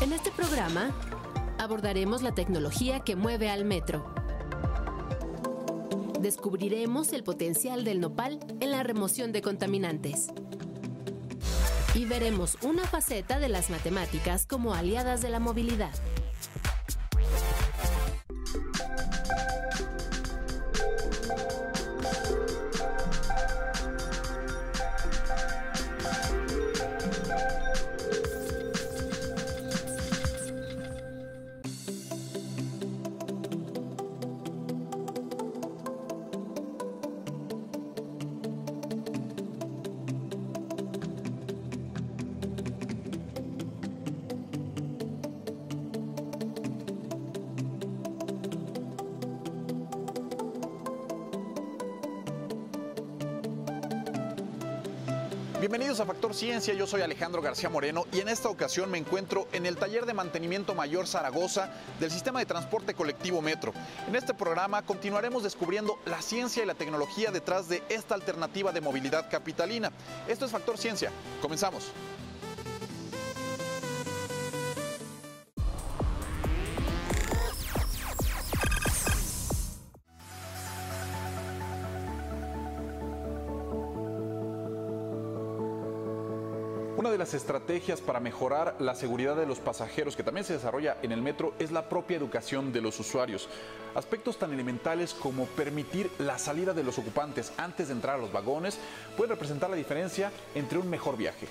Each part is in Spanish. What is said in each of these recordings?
En este programa abordaremos la tecnología que mueve al metro. Descubriremos el potencial del nopal en la remoción de contaminantes. Y veremos una faceta de las matemáticas como aliadas de la movilidad. Bienvenidos a Factor Ciencia, yo soy Alejandro García Moreno y en esta ocasión me encuentro en el taller de mantenimiento mayor Zaragoza del sistema de transporte colectivo Metro. En este programa continuaremos descubriendo la ciencia y la tecnología detrás de esta alternativa de movilidad capitalina. Esto es Factor Ciencia, comenzamos. Las estrategias para mejorar la seguridad de los pasajeros que también se desarrolla en el metro es la propia educación de los usuarios. Aspectos tan elementales como permitir la salida de los ocupantes antes de entrar a los vagones pueden representar la diferencia entre un mejor viaje.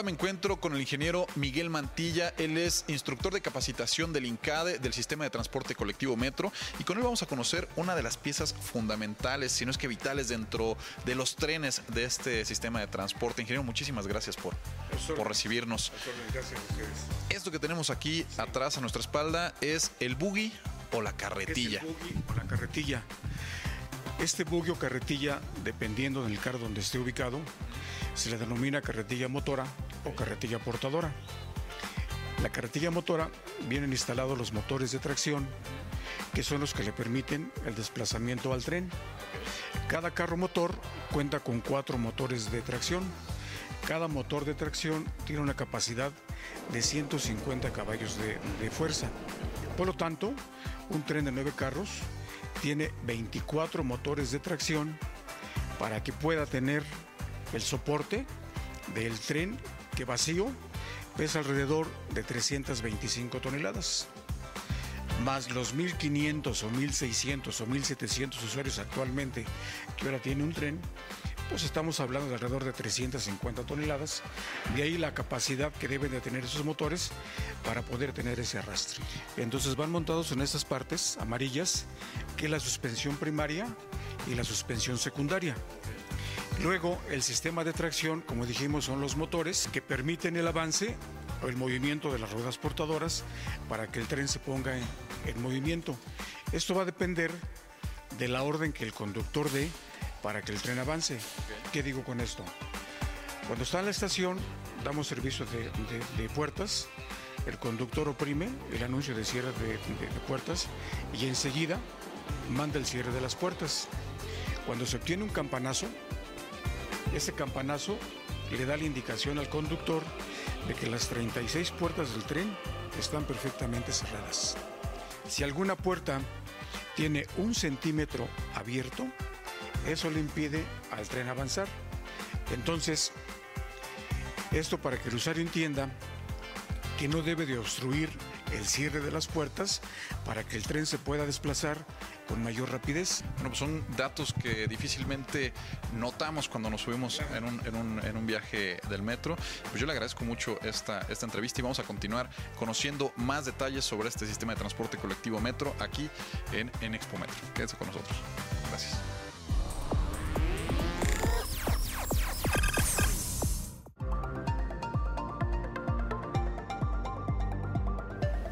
Ahora me encuentro con el ingeniero Miguel Mantilla. Él es instructor de capacitación del INCADE, del sistema de transporte colectivo Metro, y con él vamos a conocer una de las piezas fundamentales, si no es que vitales, dentro de los trenes de este sistema de transporte. Ingeniero, muchísimas gracias por, por recibirnos. Gracias a ustedes. Esto que tenemos aquí atrás a nuestra espalda es el buggy o la carretilla. Es el buggy o la carretilla. Este buggy o carretilla, dependiendo del carro donde esté ubicado, se le denomina carretilla motora o carretilla portadora. La carretilla motora vienen instalados los motores de tracción, que son los que le permiten el desplazamiento al tren. Cada carro motor cuenta con cuatro motores de tracción. Cada motor de tracción tiene una capacidad de 150 caballos de, de fuerza. Por lo tanto, un tren de nueve carros tiene 24 motores de tracción para que pueda tener el soporte del tren vacío pesa alrededor de 325 toneladas. Más los 1.500 o 1.600 o 1.700 usuarios actualmente que ahora tiene un tren, pues estamos hablando de alrededor de 350 toneladas. De ahí la capacidad que deben de tener esos motores para poder tener ese arrastre. Entonces van montados en estas partes amarillas, que la suspensión primaria y la suspensión secundaria. Luego, el sistema de tracción, como dijimos, son los motores que permiten el avance o el movimiento de las ruedas portadoras para que el tren se ponga en, en movimiento. Esto va a depender de la orden que el conductor dé para que el tren avance. ¿Qué digo con esto? Cuando está en la estación, damos servicio de, de, de puertas, el conductor oprime el anuncio de cierre de, de puertas y enseguida manda el cierre de las puertas. Cuando se obtiene un campanazo, ese campanazo le da la indicación al conductor de que las 36 puertas del tren están perfectamente cerradas. Si alguna puerta tiene un centímetro abierto, eso le impide al tren avanzar. Entonces, esto para que el usuario entienda que no debe de obstruir el cierre de las puertas para que el tren se pueda desplazar con mayor rapidez. Bueno, pues son datos que difícilmente notamos cuando nos subimos en un, en un, en un viaje del metro. Pues yo le agradezco mucho esta, esta entrevista y vamos a continuar conociendo más detalles sobre este sistema de transporte colectivo metro aquí en, en Expo Metro. Quédese con nosotros. Gracias.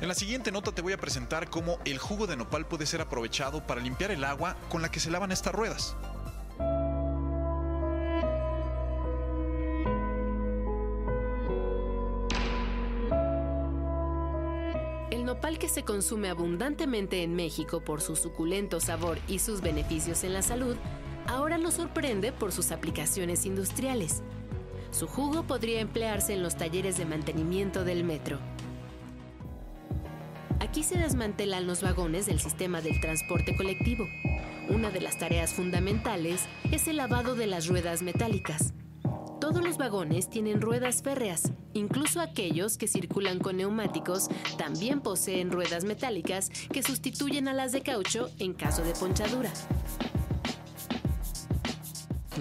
En la siguiente nota te voy a presentar cómo el jugo de nopal puede ser aprovechado para limpiar el agua con la que se lavan estas ruedas. El nopal que se consume abundantemente en México por su suculento sabor y sus beneficios en la salud, ahora nos sorprende por sus aplicaciones industriales. Su jugo podría emplearse en los talleres de mantenimiento del metro. Aquí se desmantelan los vagones del sistema del transporte colectivo. Una de las tareas fundamentales es el lavado de las ruedas metálicas. Todos los vagones tienen ruedas férreas, incluso aquellos que circulan con neumáticos también poseen ruedas metálicas que sustituyen a las de caucho en caso de ponchadura.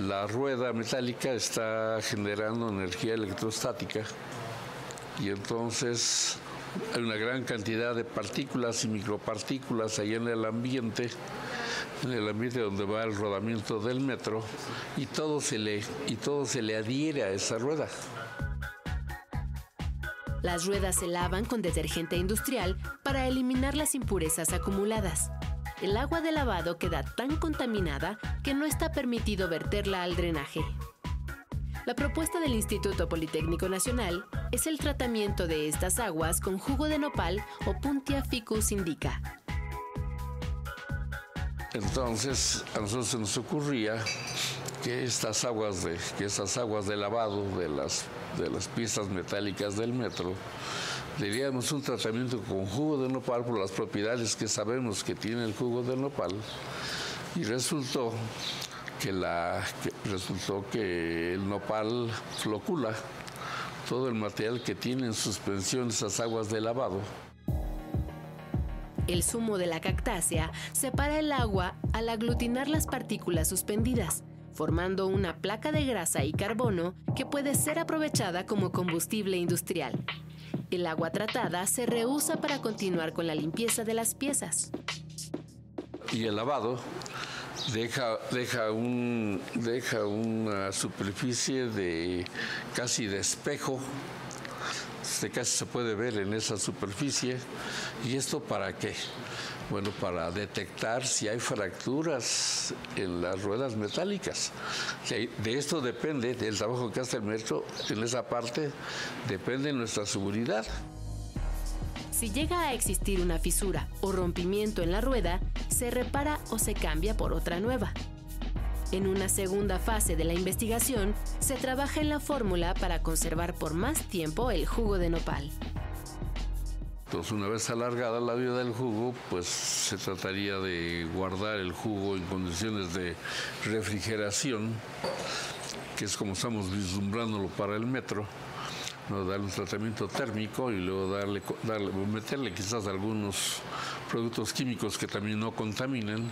La rueda metálica está generando energía electrostática y entonces hay una gran cantidad de partículas y micropartículas ahí en el ambiente en el ambiente donde va el rodamiento del metro y todo se le, y todo se le adhiere a esa rueda. Las ruedas se lavan con detergente industrial para eliminar las impurezas acumuladas. El agua de lavado queda tan contaminada que no está permitido verterla al drenaje. La propuesta del Instituto Politécnico Nacional es el tratamiento de estas aguas con jugo de nopal o Puntia ficus indica, entonces a nosotros se nos ocurría que estas aguas de, que estas aguas de lavado de las, de las piezas metálicas del metro le diéramos un tratamiento con jugo de nopal por las propiedades que sabemos que tiene el jugo de nopal y resultó que la resultó que el nopal flocula todo el material que tiene en suspensión esas aguas de lavado el zumo de la cactácea separa el agua al aglutinar las partículas suspendidas, formando una placa de grasa y carbono que puede ser aprovechada como combustible industrial. El agua tratada se reusa para continuar con la limpieza de las piezas. Y el lavado deja, deja, un, deja una superficie de casi de espejo este casi se puede ver en esa superficie. ¿Y esto para qué? Bueno, para detectar si hay fracturas en las ruedas metálicas. De esto depende, del trabajo que hace el metro en esa parte, depende nuestra seguridad. Si llega a existir una fisura o rompimiento en la rueda, se repara o se cambia por otra nueva. En una segunda fase de la investigación, se trabaja en la fórmula para conservar por más tiempo el jugo de nopal. Entonces, una vez alargada la vida del jugo, pues se trataría de guardar el jugo en condiciones de refrigeración, que es como estamos vislumbrándolo para el metro ¿no? darle un tratamiento térmico y luego darle, darle, meterle quizás algunos productos químicos que también no contaminan,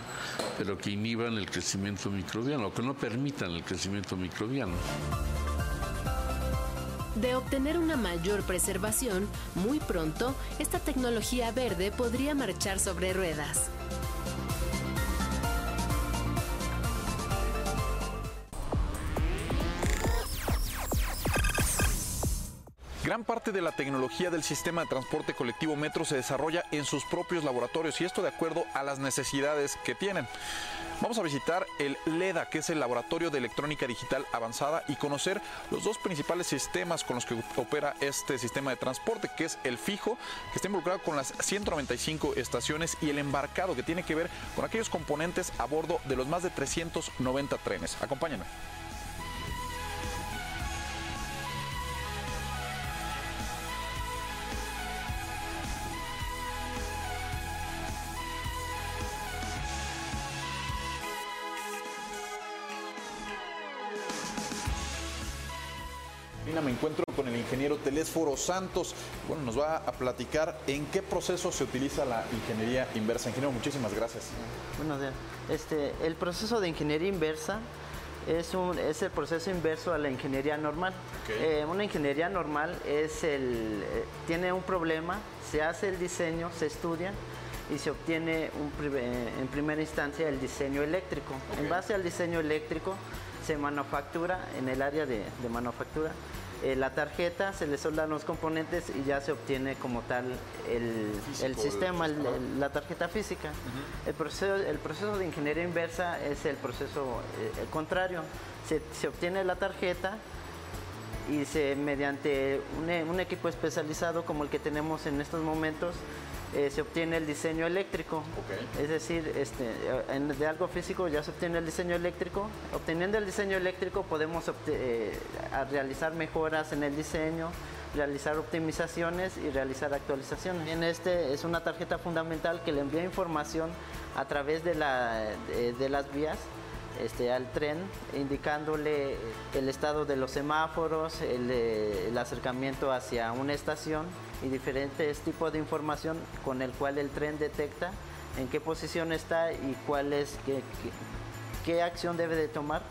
pero que inhiban el crecimiento microbiano, que no permitan el crecimiento microbiano. De obtener una mayor preservación, muy pronto, esta tecnología verde podría marchar sobre ruedas. Gran parte de la tecnología del sistema de transporte colectivo Metro se desarrolla en sus propios laboratorios y esto de acuerdo a las necesidades que tienen. Vamos a visitar el LEDA, que es el Laboratorio de Electrónica Digital Avanzada, y conocer los dos principales sistemas con los que opera este sistema de transporte, que es el fijo, que está involucrado con las 195 estaciones, y el embarcado, que tiene que ver con aquellos componentes a bordo de los más de 390 trenes. Acompáñenme. Ingeniero Telésforo Santos. Bueno, nos va a platicar en qué proceso se utiliza la ingeniería inversa. Ingeniero, muchísimas gracias. Buenos días. Este, el proceso de ingeniería inversa es, un, es el proceso inverso a la ingeniería normal. Eh, una ingeniería normal es el, eh, tiene un problema, se hace el diseño, se estudia y se obtiene un, en primera instancia el diseño eléctrico. En base al diseño eléctrico se manufactura en el área de, de manufactura eh, la tarjeta, se le soldan los componentes y ya se obtiene como tal el, sistema, la tarjeta física. el, proceso, el proceso de ingeniería inversa es el proceso eh, contrario. Se, obtiene la tarjeta y se mediante un, un, equipo especializado como el que tenemos en estos momentos eh, se obtiene el diseño eléctrico. Es decir, este, de algo físico ya se obtiene el diseño eléctrico. Obteniendo el diseño eléctrico podemos eh, realizar mejoras en el diseño, realizar optimizaciones y realizar actualizaciones. En este es una tarjeta fundamental que le envía información a través de, de las vías este, al tren, indicándole el estado de los semáforos, eh, el, acercamiento hacia una estación y diferentes tipos de información con el cual el tren detecta en qué posición está y cuál es, qué, acción debe de tomar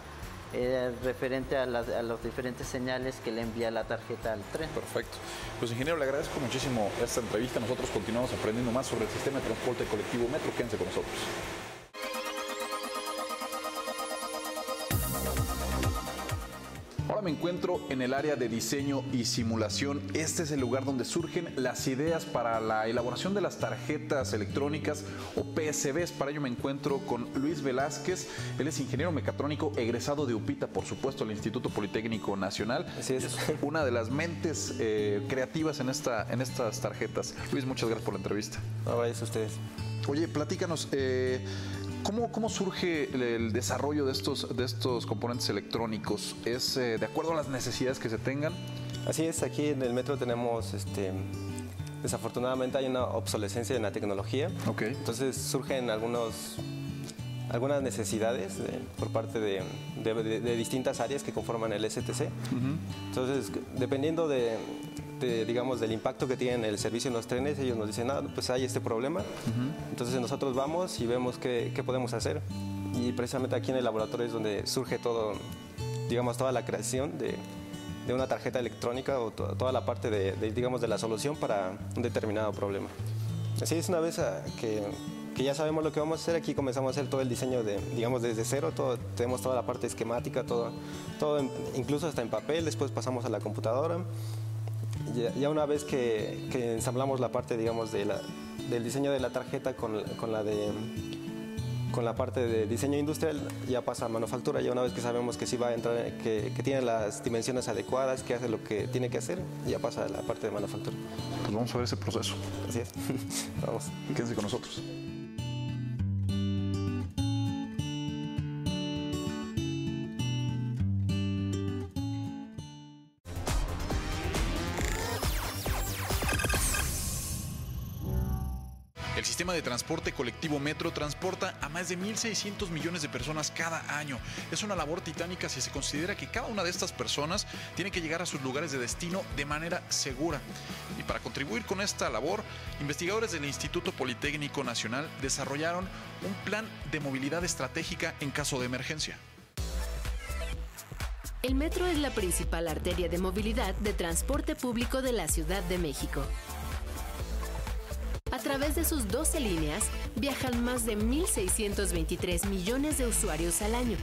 eh, referente a, las, los diferentes señales que le envía la tarjeta al tren. Perfecto. Pues ingeniero, le agradezco muchísimo esta entrevista. Nosotros continuamos aprendiendo más sobre el sistema de transporte colectivo Metro. Quédense con nosotros. Me encuentro en el área de diseño y simulación. Este es el lugar donde surgen las ideas para la elaboración de las tarjetas electrónicas o PSBs. Para ello me encuentro con Luis Velázquez. Él es ingeniero mecatrónico egresado de UPITA, por supuesto, el Instituto Politécnico Nacional. Así es. una de las mentes eh, creativas en, esta, en estas tarjetas. Luis, muchas gracias por la entrevista. No, vayas ustedes. Oye, platícanos, eh, ¿Cómo, surge el, desarrollo de estos, de estos componentes electrónicos? ¿Es eh, de acuerdo a las necesidades que se tengan? Así es, aquí en el metro tenemos, este, desafortunadamente hay una obsolescencia en la tecnología. Okay. Entonces surgen algunos, algunas necesidades por parte de, distintas áreas que conforman el STC. Entonces, dependiendo de, digamos, del impacto que tiene el servicio en los trenes, ellos nos dicen, ah, pues hay este problema. Entonces nosotros vamos y vemos qué, qué, podemos hacer. Y precisamente aquí en el laboratorio es donde surge todo, digamos, toda la creación de, de una tarjeta electrónica o toda la parte de, digamos, de la solución para un determinado problema. Así es, una vez ah, que, que, ya sabemos lo que vamos a hacer, aquí comenzamos a hacer todo el diseño, de, digamos, desde cero, todo, tenemos toda la parte esquemática, todo, todo incluso hasta en papel, después pasamos a la computadora ya, una vez que, ensamblamos la parte, digamos, de la, del diseño de la tarjeta con, la de con la parte de diseño industrial ya pasa a manufactura, ya una vez que sabemos que sí va a entrar, que, tiene las dimensiones adecuadas, que hace lo que tiene que hacer, ya pasa a la parte de manufactura. Pues vamos a ver ese proceso. Así es. vamos. Quédense con nosotros. Sistema de transporte colectivo Metro transporta a más de 1.600 millones de personas cada año. Es una labor titánica si se considera que cada una de estas personas tiene que llegar a sus lugares de destino de manera segura. Y para contribuir con esta labor, investigadores del Instituto Politécnico Nacional desarrollaron un plan de movilidad estratégica en caso de emergencia. El metro es la principal arteria de movilidad de transporte público de la Ciudad de México. A través de sus 12 líneas viajan más de 1.623 millones de usuarios al año.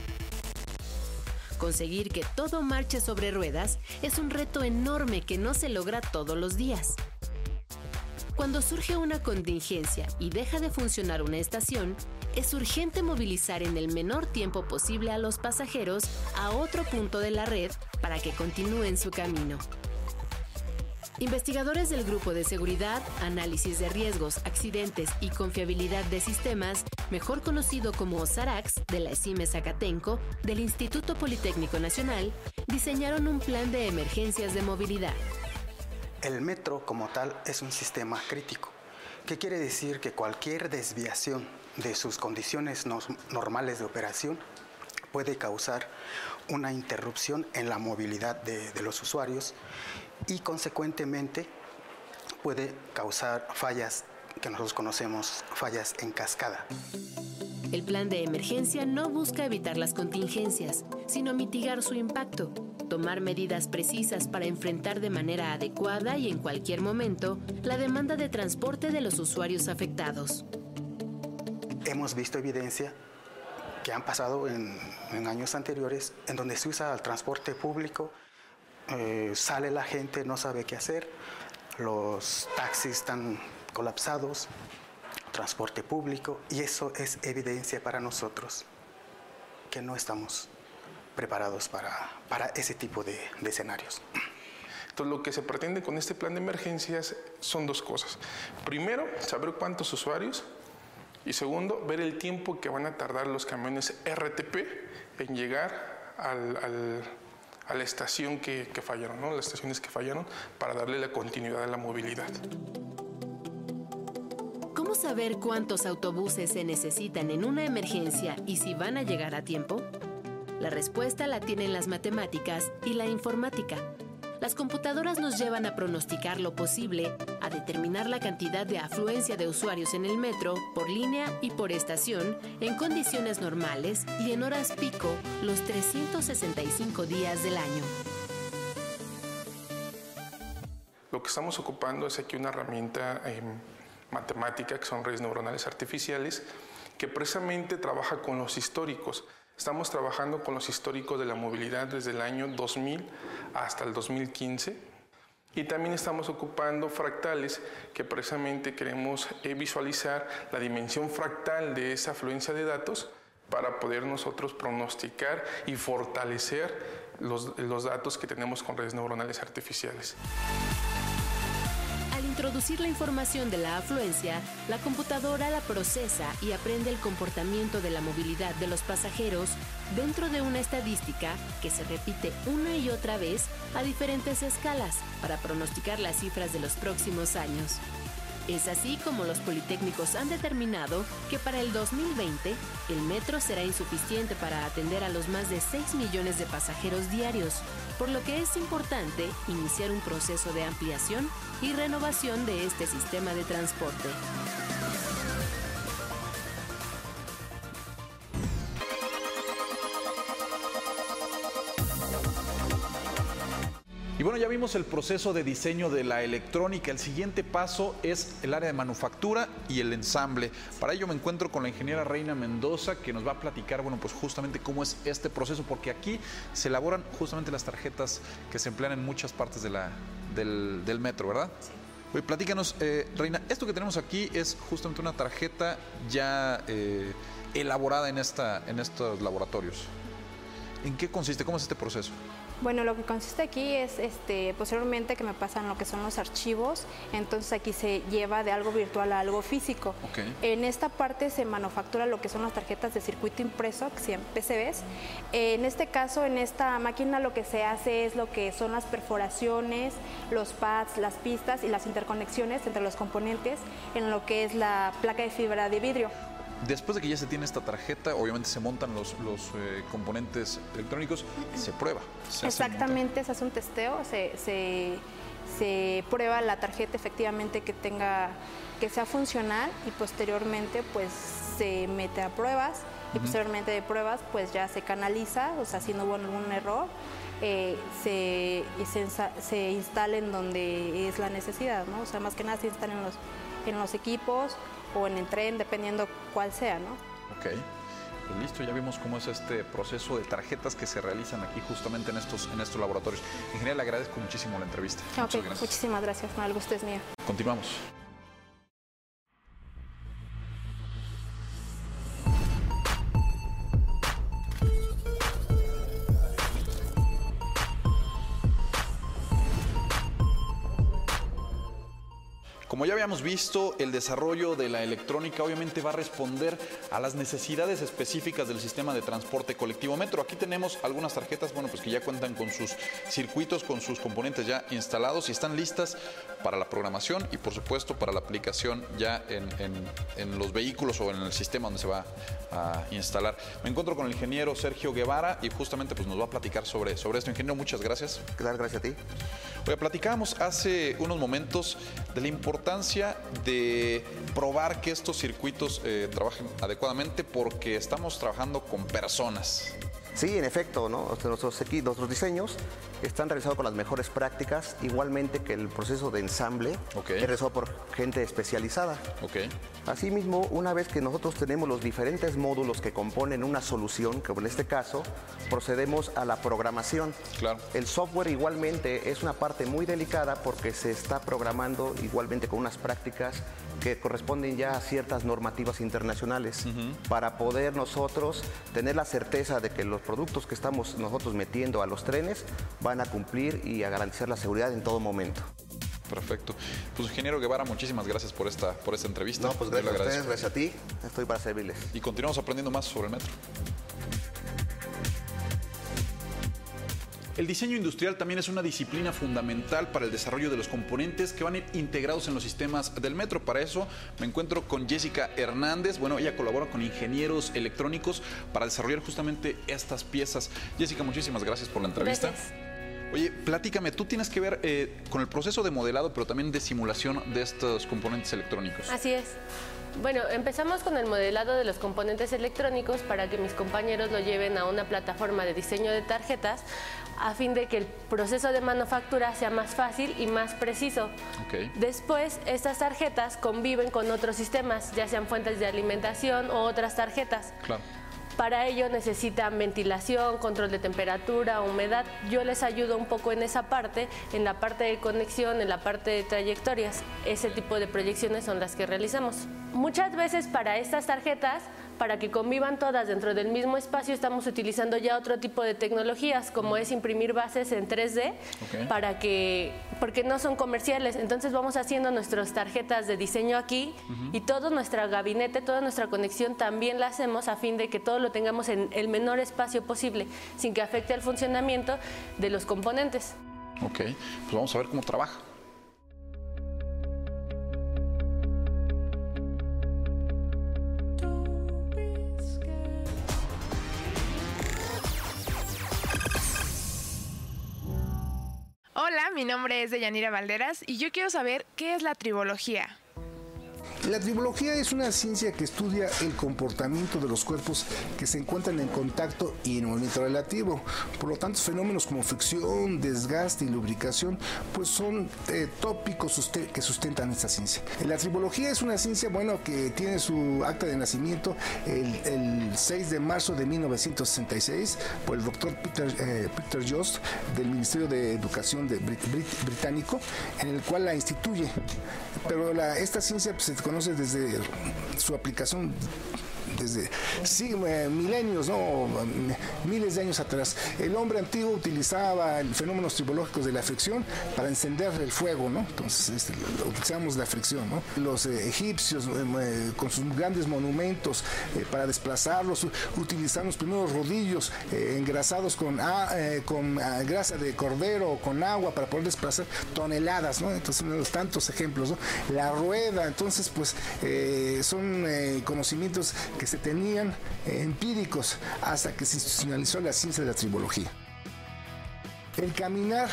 Conseguir que todo marche sobre ruedas es un reto enorme que no se logra todos los días. Cuando surge una contingencia y deja de funcionar una estación, es urgente movilizar en el menor tiempo posible a los pasajeros a otro punto de la red para que continúen su camino. Investigadores del Grupo de Seguridad, Análisis de Riesgos, Accidentes y Confiabilidad de Sistemas, mejor conocido como SARAX, de la ESIME Zacatenco, del Instituto Politécnico Nacional, diseñaron un plan de emergencias de movilidad. El metro como tal es un sistema crítico. ¿Qué quiere decir? Que cualquier desviación de sus condiciones normales de operación puede causar una interrupción en la movilidad de los usuarios y consecuentemente puede causar fallas que nosotros conocemos fallas en cascada. El plan de emergencia no busca evitar las contingencias, sino mitigar su impacto, tomar medidas precisas para enfrentar de manera adecuada y en cualquier momento la demanda de transporte de los usuarios afectados. Hemos visto evidencia que han pasado en, en años anteriores en donde se usa el transporte público eh, sale la gente, no sabe qué hacer, los taxis están colapsados, transporte público, y eso es evidencia para nosotros que no estamos preparados para, para ese tipo de, escenarios. Entonces, lo que se pretende con este plan de emergencias son dos cosas. Primero, saber cuántos usuarios y segundo, ver el tiempo que van a tardar los camiones RTP en llegar a la estación que, fallaron, ¿no? las estaciones que fallaron, para darle la continuidad a la movilidad. ¿Cómo saber cuántos autobuses se necesitan en una emergencia y si van a llegar a tiempo? La respuesta la tienen las matemáticas y la informática. Las computadoras nos llevan a pronosticar lo posible, determinar la cantidad de afluencia de usuarios en el metro, por línea y por estación, en condiciones normales y en horas pico los 365 días del año. Lo que estamos ocupando es aquí una herramienta em, matemática, que son redes neuronales artificiales, que precisamente trabaja con los históricos. Estamos trabajando con los históricos de la movilidad desde el año 2000 hasta el 2015 y también estamos ocupando fractales que precisamente queremos eh, visualizar la dimensión fractal de esa afluencia de datos para poder nosotros pronosticar y fortalecer los, los datos que tenemos con redes neuronales artificiales introducir la información de la afluencia, la computadora la procesa y aprende el comportamiento de la movilidad de los pasajeros dentro de una estadística que se repite una y otra vez a diferentes escalas para pronosticar las cifras de los próximos años. Es así como los politécnicos han determinado que para el 2020 el metro será insuficiente para atender a los más de 6 millones de pasajeros diarios, por lo que es importante iniciar un proceso de ampliación y renovación de este sistema de transporte. Y bueno, ya vimos el proceso de diseño de la electrónica. El siguiente paso es el área de manufactura y el ensamble. Para ello me encuentro con la ingeniera Reina Mendoza, que nos va a platicar, bueno, pues justamente cómo es este proceso, porque aquí se elaboran justamente las tarjetas que se emplean en muchas partes de la, del, metro, ¿verdad? Sí. Oye, platícanos, eh, Reina, esto que tenemos aquí es justamente una tarjeta ya eh, elaborada en, esta, en estos laboratorios. ¿En qué consiste? ¿Cómo es este proceso? Bueno, lo que consiste aquí es este, posteriormente que me pasan lo que son los archivos, entonces aquí se lleva de algo virtual a algo físico. En esta parte se manufactura lo que son las tarjetas de circuito impreso, que se PCBs. En este caso, en esta máquina lo que se hace es lo que son las perforaciones, los pads, las pistas y las interconexiones entre los componentes en lo que es la placa de fibra de vidrio. Después de que ya se tiene esta tarjeta, obviamente se montan los, eh, componentes electrónicos y se prueba. Exactamente, se hace un testeo, se, prueba la tarjeta efectivamente que tenga que sea funcional y posteriormente pues se mete a pruebas y posteriormente de pruebas pues ya se canaliza, o sea si no hubo ningún error eh, se, se, instala en donde es la necesidad, ¿no? O sea más que nada se instala en los, en los equipos o en el tren, dependiendo cuál sea, ¿no? Ok. Pues listo, ya vimos cómo es este proceso de tarjetas que se realizan aquí justamente en estos, en estos laboratorios. Ingeniero, le agradezco muchísimo la entrevista. Okay, Muchísimas gracias, no, el gusto es mío. Continuamos. Como ya habíamos visto, el desarrollo de la electrónica obviamente va a responder a las necesidades específicas del sistema de transporte colectivo metro. Aquí tenemos algunas tarjetas, bueno, pues que ya cuentan con sus circuitos, con sus componentes ya instalados y están listas para la programación y por supuesto para la aplicación ya en, los vehículos o en el sistema donde se va a instalar. Me encuentro con el ingeniero Sergio Guevara y justamente pues nos va a platicar sobre, sobre esto. Ingeniero, muchas gracias. Gracias a ti. Oye, platicábamos hace unos momentos de la importancia de probar que estos circuitos eh, trabajen adecuadamente porque estamos trabajando con personas. Sí, en efecto, ¿no? nuestros, diseños están realizados con las mejores prácticas, igualmente que el proceso de ensamble es realizado por gente especializada. Okay. Asimismo, una vez que nosotros tenemos los diferentes módulos que componen una solución, como en este caso, procedemos a la programación. Claro. El software igualmente es una parte muy delicada porque se está programando igualmente con unas prácticas que corresponden ya a ciertas normativas internacionales para poder nosotros tener la certeza de que los productos que estamos nosotros metiendo a los trenes van a cumplir y a garantizar la seguridad en todo momento. Perfecto. Pues ingeniero Guevara, muchísimas gracias por esta, por esta entrevista. No, pues gracias a ustedes, gracias a ti. Estoy para servirles. Y continuamos aprendiendo más sobre el metro. El diseño industrial también es una disciplina fundamental para el desarrollo de los componentes que van a ir integrados en los sistemas del metro. Para eso me encuentro con Jessica Hernández. Bueno, ella colabora con ingenieros electrónicos para desarrollar justamente estas piezas. Jessica, muchísimas gracias por la entrevista. Gracias. Oye, platícame, tú tienes que ver eh, con el proceso de modelado, pero también de simulación de estos componentes electrónicos. Así es. Bueno, empezamos con el modelado de los componentes electrónicos para que mis compañeros lo lleven a una plataforma de diseño de tarjetas a fin de que el proceso de manufactura sea más fácil y más preciso. Ok. Después, estas tarjetas conviven con otros sistemas, ya sean fuentes de alimentación o otras tarjetas. Claro. Para ello necesitan ventilación, control de temperatura, humedad. Yo les ayudo un poco en esa parte, en la parte de conexión, en la parte de trayectorias. Ese tipo de proyecciones son las que realizamos. Muchas veces para estas tarjetas para que convivan todas dentro del mismo espacio estamos utilizando ya otro tipo de tecnologías como es imprimir bases en 3D Ok. para que porque no son comerciales entonces vamos haciendo nuestras tarjetas de diseño aquí y todo nuestro gabinete toda nuestra conexión también la hacemos a fin de que todo lo tengamos en el menor espacio posible sin que afecte al funcionamiento de los componentes Ok, pues vamos a ver cómo trabaja. Hola, mi nombre es Deyanira Valderas y yo quiero saber qué es la tribología. La tribología es una ciencia que estudia el comportamiento de los cuerpos que se encuentran en contacto y en movimiento relativo. Por lo tanto, fenómenos como fricción, desgaste y lubricación, pues son eh, tópicos que sustentan esta ciencia. La tribología es una ciencia, bueno, que tiene su acta de nacimiento el, el 6 de marzo de 1966 por el doctor Peter, eh, Peter Jost del Ministerio de Educación de Brit- Brit- británico, en el cual la instituye. Pero la- esta ciencia pues, se conoce desde su aplicación desde sí, eh, milenios, ¿no? Miles de años atrás. El hombre antiguo utilizaba fenómenos tribológicos de la fricción para encender el fuego, ¿no? Entonces este, utilizamos la fricción, ¿no? Los eh, egipcios eh, con sus grandes monumentos para desplazarlos utilizaban los primeros rodillos engrasados con, a- eh, con ah, grasa de cordero o con agua para poder desplazar toneladas, ¿no? Entonces uno los tantos ejemplos, ¿no? La rueda, entonces pues son conocimientos que se tenían empíricos hasta que se institucionalizó la ciencia de la tribología. El caminar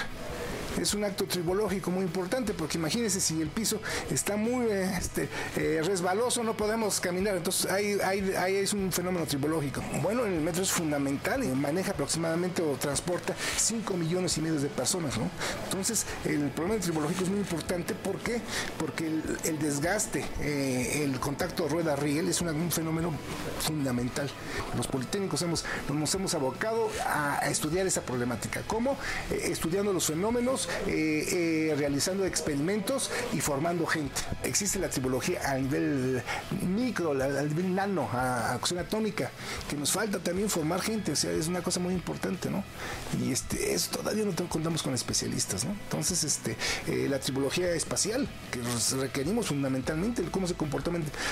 es un acto tribológico muy importante porque imagínense si el piso está muy este, eh, resbaloso no podemos caminar entonces ahí, ahí- ahí es un fenómeno tribológico bueno en el metro es fundamental eh, maneja aproximadamente o transporta 5 millones y medio de personas ¿no? entonces el problema tribológico es muy importante ¿por qué? porque el, desgaste eh, el contacto rueda-riel es un fenómeno fundamental los politécnicos hemos, nos hemos abocado a, a estudiar esa problemática ¿cómo? Eh, estudiando los fenómenos eh, eh, realizando experimentos y formando gente. Existe la tribología a nivel micro, a nivel nano, a, a acción atómica, que nos falta también formar gente, o sea, es una cosa muy importante, ¿no? Y este, eso todavía no contamos con especialistas, ¿no? Entonces, este, eh, la tribología espacial, que requerimos fundamentalmente, cómo se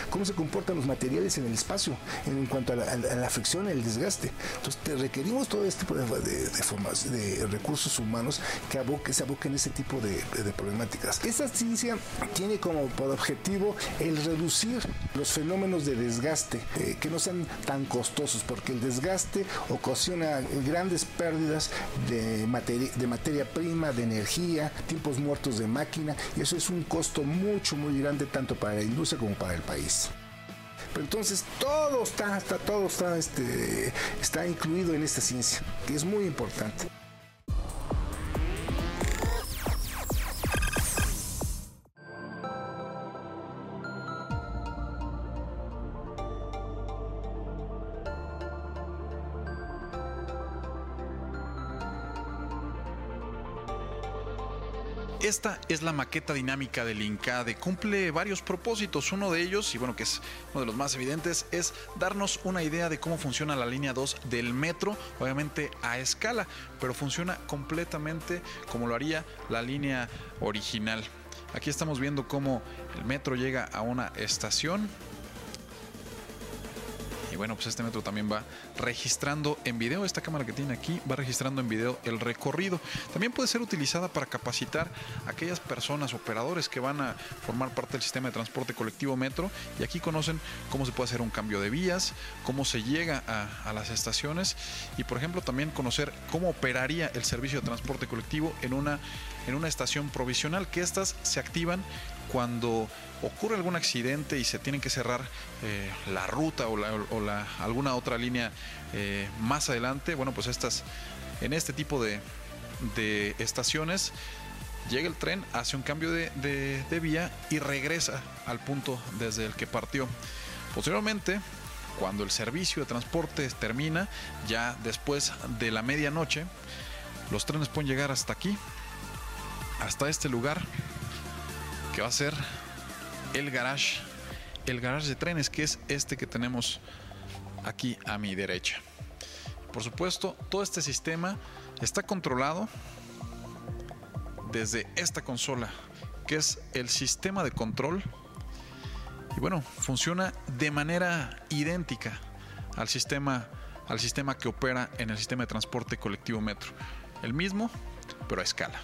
cómo se comportan los materiales en el espacio, en cuanto a la, a la- fricción, el desgaste. Entonces, requerimos todo este tipo de, recursos humanos que, aboque, se aboquen ese tipo de, problemáticas. Esta ciencia tiene como objetivo el reducir los fenómenos de desgaste, eh, que no sean tan costosos, porque el desgaste ocasiona grandes pérdidas de, materi- de materia prima, de energía, tiempos muertos de máquina, y eso es un costo mucho, muy grande tanto para la industria como para el país. Pero entonces todo está, está todo está, este, está incluido en esta ciencia, que es muy importante. Esta es la maqueta dinámica del INCADE. Cumple varios propósitos. Uno de ellos, y bueno, que es uno de los más evidentes, es darnos una idea de cómo funciona la línea 2 del metro, obviamente a escala, pero funciona completamente como lo haría la línea original. Aquí estamos viendo cómo el metro llega a una estación bueno, pues este metro también va registrando en video, esta cámara que tiene aquí va registrando en video el recorrido. También puede ser utilizada para capacitar a aquellas personas, operadores que van a formar parte del sistema de transporte colectivo metro. Y aquí conocen cómo se puede hacer un cambio de vías, cómo se llega a, a las estaciones. Y por ejemplo también conocer cómo operaría el servicio de transporte colectivo en una, en una estación provisional, que estas se activan cuando ocurre algún accidente y se tiene que cerrar eh, la ruta o, la, alguna otra línea eh, más adelante, bueno, pues estas, en este tipo de, estaciones, llega el tren, hace un cambio de, de, vía y regresa al punto desde el que partió. Posteriormente, cuando el servicio de transporte termina, ya después de la medianoche, los trenes pueden llegar hasta aquí, hasta este lugar, que va a ser el garage, el garage de trenes, que es este que tenemos aquí a mi derecha. Por supuesto, todo este sistema está controlado desde esta consola, que es el sistema de control. Y bueno, funciona de manera idéntica al sistema, al sistema que opera en el sistema de transporte colectivo metro. El mismo, pero a escala.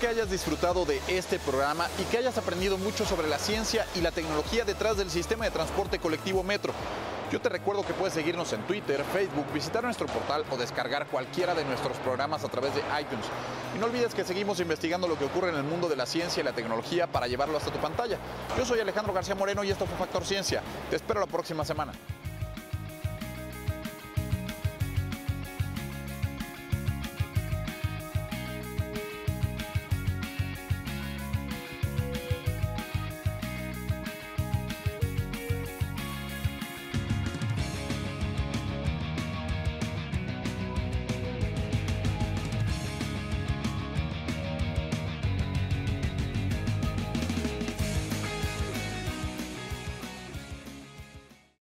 Que hayas disfrutado de este programa y que hayas aprendido mucho sobre la ciencia y la tecnología detrás del sistema de transporte colectivo Metro. Yo te recuerdo que puedes seguirnos en Twitter, Facebook, visitar nuestro portal o descargar cualquiera de nuestros programas a través de iTunes. Y no olvides que seguimos investigando lo que ocurre en el mundo de la ciencia y la tecnología para llevarlo hasta tu pantalla. Yo soy Alejandro García Moreno y esto fue Factor Ciencia. Te espero la próxima semana.